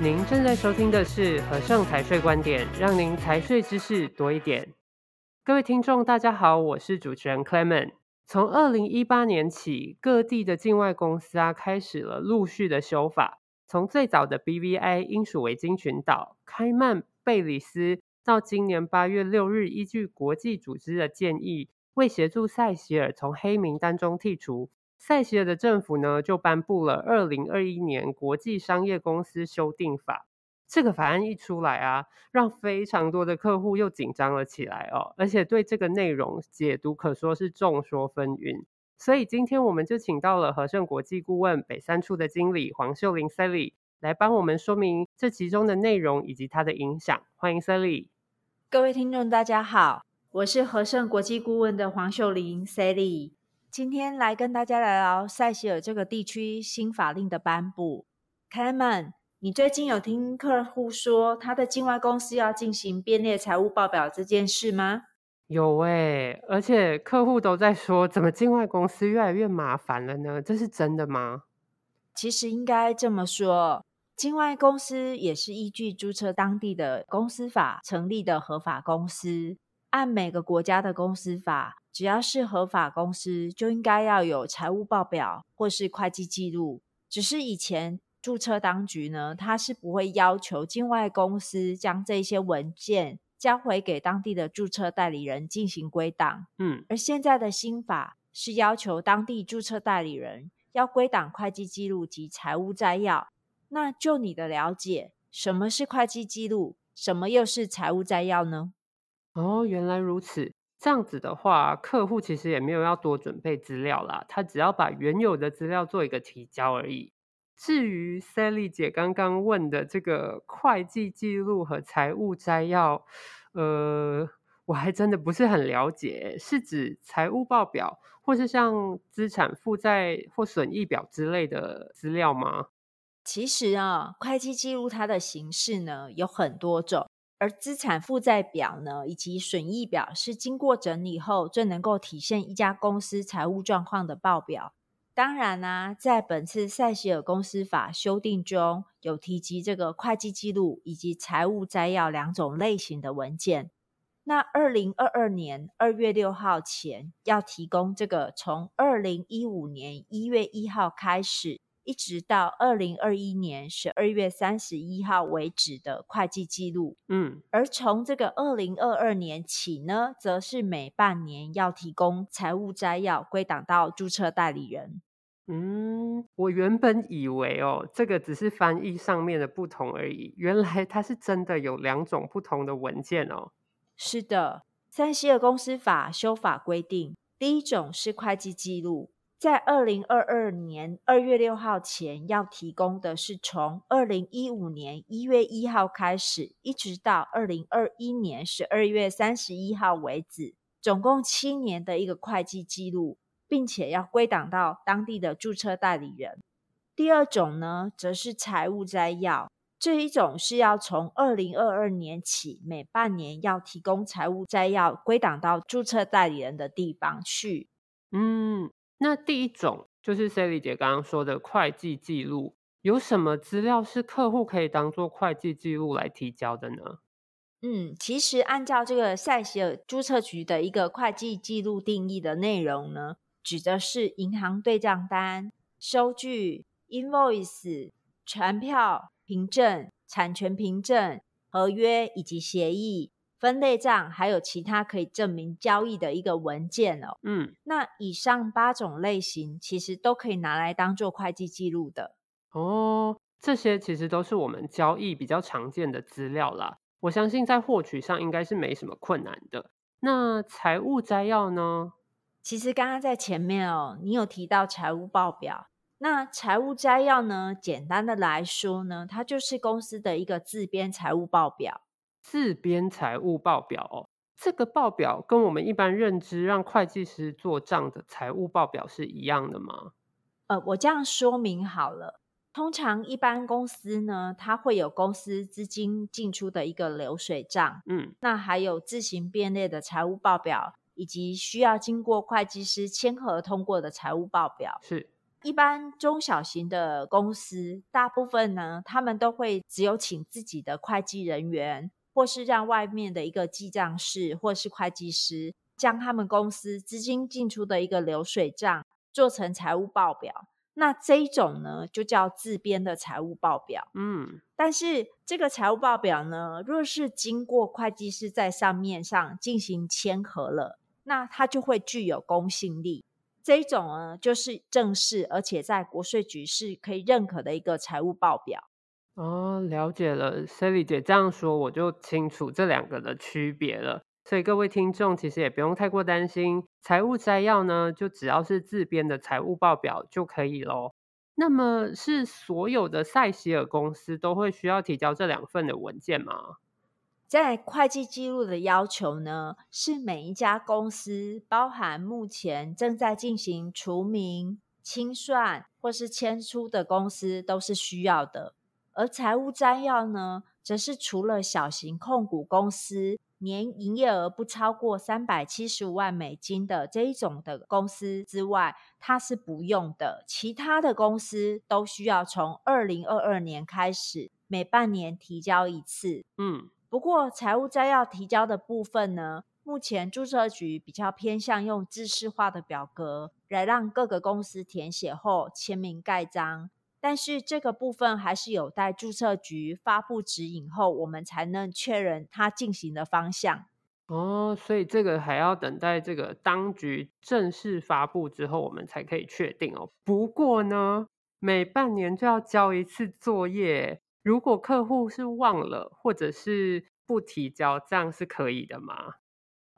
您正在收听的是和盛财税观点，让您财税知识多一点。各位听众，大家好，我是主持人 Clement。从二零一八年起，各地的境外公司啊，开始了陆续的修法。从最早的 BVI 英属维京群岛、开曼、贝里斯，到今年八月六日，依据国际组织的建议，为协助塞西尔从黑名单中剔除。塞西尔的政府呢，就颁布了《二零二一年国际商业公司修订法》。这个法案一出来啊，让非常多的客户又紧张了起来哦，而且对这个内容解读可说是众说纷纭。所以今天我们就请到了和盛国际顾问北三处的经理黄秀玲 Sally 来帮我们说明这其中的内容以及它的影响。欢迎 Sally。各位听众，大家好，我是和盛国际顾问的黄秀玲 Sally。今天来跟大家聊聊塞西尔这个地区新法令的颁布。Clement，你最近有听客户说他的境外公司要进行编列财务报表这件事吗？有诶、欸，而且客户都在说，怎么境外公司越来越麻烦了呢？这是真的吗？其实应该这么说，境外公司也是依据注册当地的公司法成立的合法公司，按每个国家的公司法。只要是合法公司，就应该要有财务报表或是会计记录。只是以前注册当局呢，他是不会要求境外公司将这些文件交回给当地的注册代理人进行归档。嗯，而现在的新法是要求当地注册代理人要归档会计记录及财务摘要。那就你的了解，什么是会计记录？什么又是财务摘要呢？哦，原来如此。这样子的话，客户其实也没有要多准备资料啦，他只要把原有的资料做一个提交而已。至于 Sally 姐刚刚问的这个会计记录和财务摘要，呃，我还真的不是很了解，是指财务报表，或是像资产负债或损益表之类的资料吗？其实啊，会计记录它的形式呢有很多种。而资产负债表呢，以及损益表是经过整理后最能够体现一家公司财务状况的报表。当然呢、啊，在本次塞西尔公司法修订中有提及这个会计记录以及财务摘要两种类型的文件。那二零二二年二月六号前要提供这个，从二零一五年一月一号开始。一直到二零二一年十二月三十一号为止的会计记录，嗯，而从这个二零二二年起呢，则是每半年要提供财务摘要归档到注册代理人。嗯，我原本以为哦，这个只是翻译上面的不同而已，原来它是真的有两种不同的文件哦。是的，三西尔公司法修法规定，第一种是会计记录。在二零二二年二月六号前要提供的是从二零一五年一月一号开始，一直到二零二一年十二月三十一号为止，总共七年的一个会计记录，并且要归档到当地的注册代理人。第二种呢，则是财务摘要，这一种是要从二零二二年起，每半年要提供财务摘要归档到注册代理人的地方去。嗯。那第一种就是 Sally 姐刚刚说的会计记录，有什么资料是客户可以当做会计记录来提交的呢？嗯，其实按照这个塞西尔注册局的一个会计记录定义的内容呢，指的是银行对账单、收据、invoice、传票、凭证、产权凭证、合约以及协议。分类账还有其他可以证明交易的一个文件哦。嗯，那以上八种类型其实都可以拿来当做会计记录的。哦，这些其实都是我们交易比较常见的资料啦。我相信在获取上应该是没什么困难的。那财务摘要呢？其实刚刚在前面哦，你有提到财务报表。那财务摘要呢？简单的来说呢，它就是公司的一个自编财务报表。自编财务报表哦，这个报表跟我们一般认知让会计师做账的财务报表是一样的吗？呃，我这样说明好了。通常一般公司呢，它会有公司资金进出的一个流水账，嗯，那还有自行编列的财务报表，以及需要经过会计师签合通过的财务报表。是。一般中小型的公司，大部分呢，他们都会只有请自己的会计人员，或是让外面的一个记账师或是会计师，将他们公司资金进出的一个流水账做成财务报表。那这一种呢，就叫自编的财务报表。嗯，但是这个财务报表呢，若是经过会计师在上面上进行签核了，那它就会具有公信力。这一种呢，就是正式，而且在国税局是可以认可的一个财务报表。哦，了解了，Sally 姐这样说，我就清楚这两个的区别了。所以各位听众其实也不用太过担心，财务摘要呢，就只要是自编的财务报表就可以咯。那么是所有的塞西尔公司都会需要提交这两份的文件吗？在会计记录的要求呢，是每一家公司，包含目前正在进行除名、清算或是迁出的公司，都是需要的。而财务摘要呢，则是除了小型控股公司年营业额不超过三百七十五万美金的这一种的公司之外，它是不用的。其他的公司都需要从二零二二年开始，每半年提交一次。嗯。不过，财务摘要提交的部分呢，目前注册局比较偏向用制式化的表格来让各个公司填写后签名盖章。但是这个部分还是有待注册局发布指引后，我们才能确认它进行的方向。哦，所以这个还要等待这个当局正式发布之后，我们才可以确定哦。不过呢，每半年就要交一次作业。如果客户是忘了，或者是不提交，这样是可以的吗？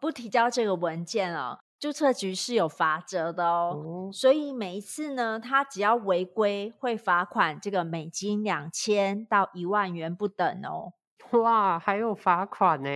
不提交这个文件哦，注册局是有罚则的哦。哦，所以每一次呢，他只要违规，会罚款这个美金两千到一万元不等哦。哇，还有罚款呢！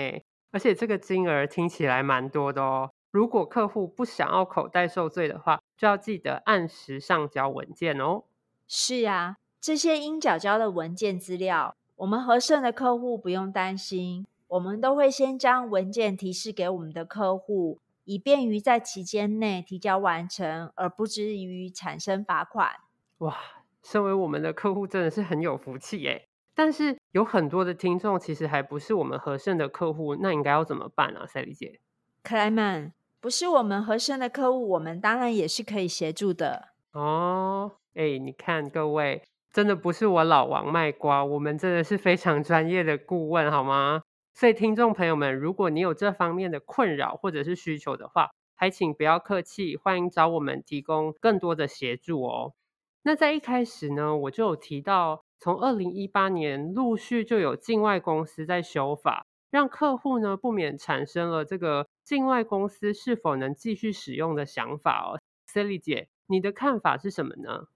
而且这个金额听起来蛮多的哦。如果客户不想要口袋受罪的话，就要记得按时上交文件哦。是啊。这些应缴交的文件资料，我们和盛的客户不用担心，我们都会先将文件提示给我们的客户，以便于在期间内提交完成，而不至于产生罚款。哇，身为我们的客户真的是很有福气耶！但是有很多的听众其实还不是我们和盛的客户，那应该要怎么办啊，Sally 姐？克莱曼，不是我们和盛的客户，我们当然也是可以协助的。哦，哎，你看各位。真的不是我老王卖瓜，我们真的是非常专业的顾问，好吗？所以听众朋友们，如果你有这方面的困扰或者是需求的话，还请不要客气，欢迎找我们提供更多的协助哦。那在一开始呢，我就有提到，从二零一八年陆续就有境外公司在修法，让客户呢不免产生了这个境外公司是否能继续使用的想法哦。Sally 姐，你的看法是什么呢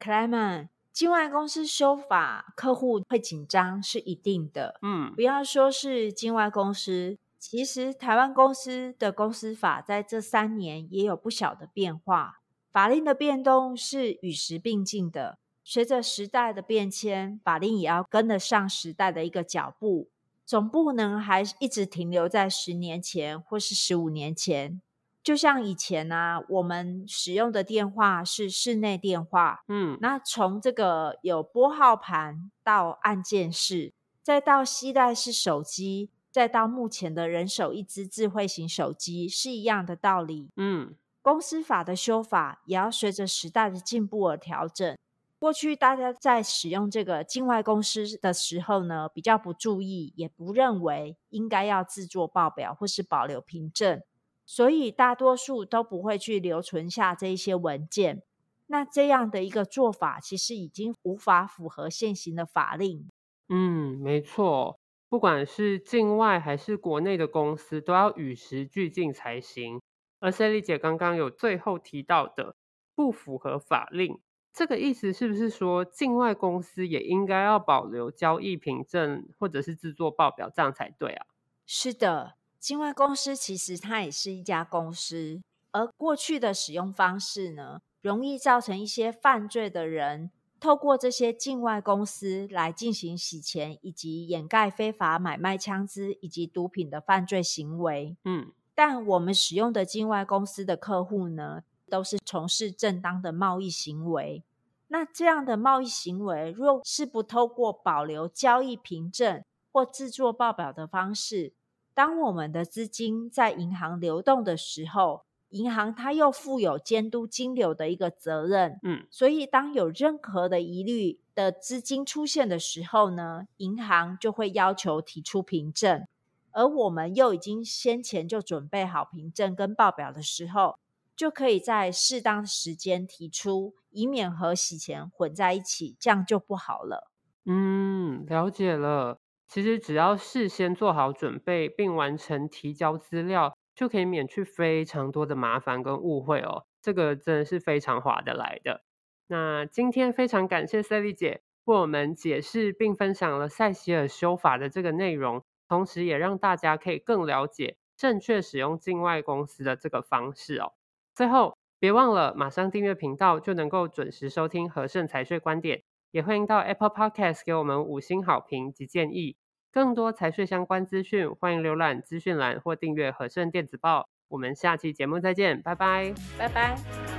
c l e m e n 境外公司修法，客户会紧张是一定的。嗯，不要说是境外公司，其实台湾公司的公司法在这三年也有不小的变化。法令的变动是与时并进的，随着时代的变迁，法令也要跟得上时代的一个脚步，总不能还一直停留在十年前或是十五年前。就像以前呢、啊，我们使用的电话是室内电话，嗯，那从这个有拨号盘到按键式，再到携带式手机，再到目前的人手一只智慧型手机，是一样的道理。嗯，公司法的修法也要随着时代的进步而调整。过去大家在使用这个境外公司的时候呢，比较不注意，也不认为应该要制作报表或是保留凭证。所以大多数都不会去留存下这一些文件，那这样的一个做法，其实已经无法符合现行的法令。嗯，没错，不管是境外还是国内的公司，都要与时俱进才行。而 Sally 姐刚刚有最后提到的不符合法令，这个意思是不是说境外公司也应该要保留交易凭证或者是制作报表，这样才对啊？是的。境外公司其实它也是一家公司，而过去的使用方式呢，容易造成一些犯罪的人透过这些境外公司来进行洗钱以及掩盖非法买卖枪支以及毒品的犯罪行为。嗯，但我们使用的境外公司的客户呢，都是从事正当的贸易行为。那这样的贸易行为，若是不透过保留交易凭证或制作报表的方式，当我们的资金在银行流动的时候，银行它又负有监督金流的一个责任。嗯，所以当有任何的疑虑的资金出现的时候呢，银行就会要求提出凭证，而我们又已经先前就准备好凭证跟报表的时候，就可以在适当的时间提出，以免和洗钱混在一起，这样就不好了。嗯，了解了。其实只要事先做好准备，并完成提交资料，就可以免去非常多的麻烦跟误会哦。这个真的是非常划得来的。那今天非常感谢 Sally 姐为我们解释并分享了塞西尔修法的这个内容，同时也让大家可以更了解正确使用境外公司的这个方式哦。最后，别忘了马上订阅频道，就能够准时收听和盛财税观点。也欢迎到 Apple Podcast 给我们五星好评及建议。更多财税相关资讯，欢迎浏览资讯栏或订阅和盛电子报。我们下期节目再见，拜拜，拜拜。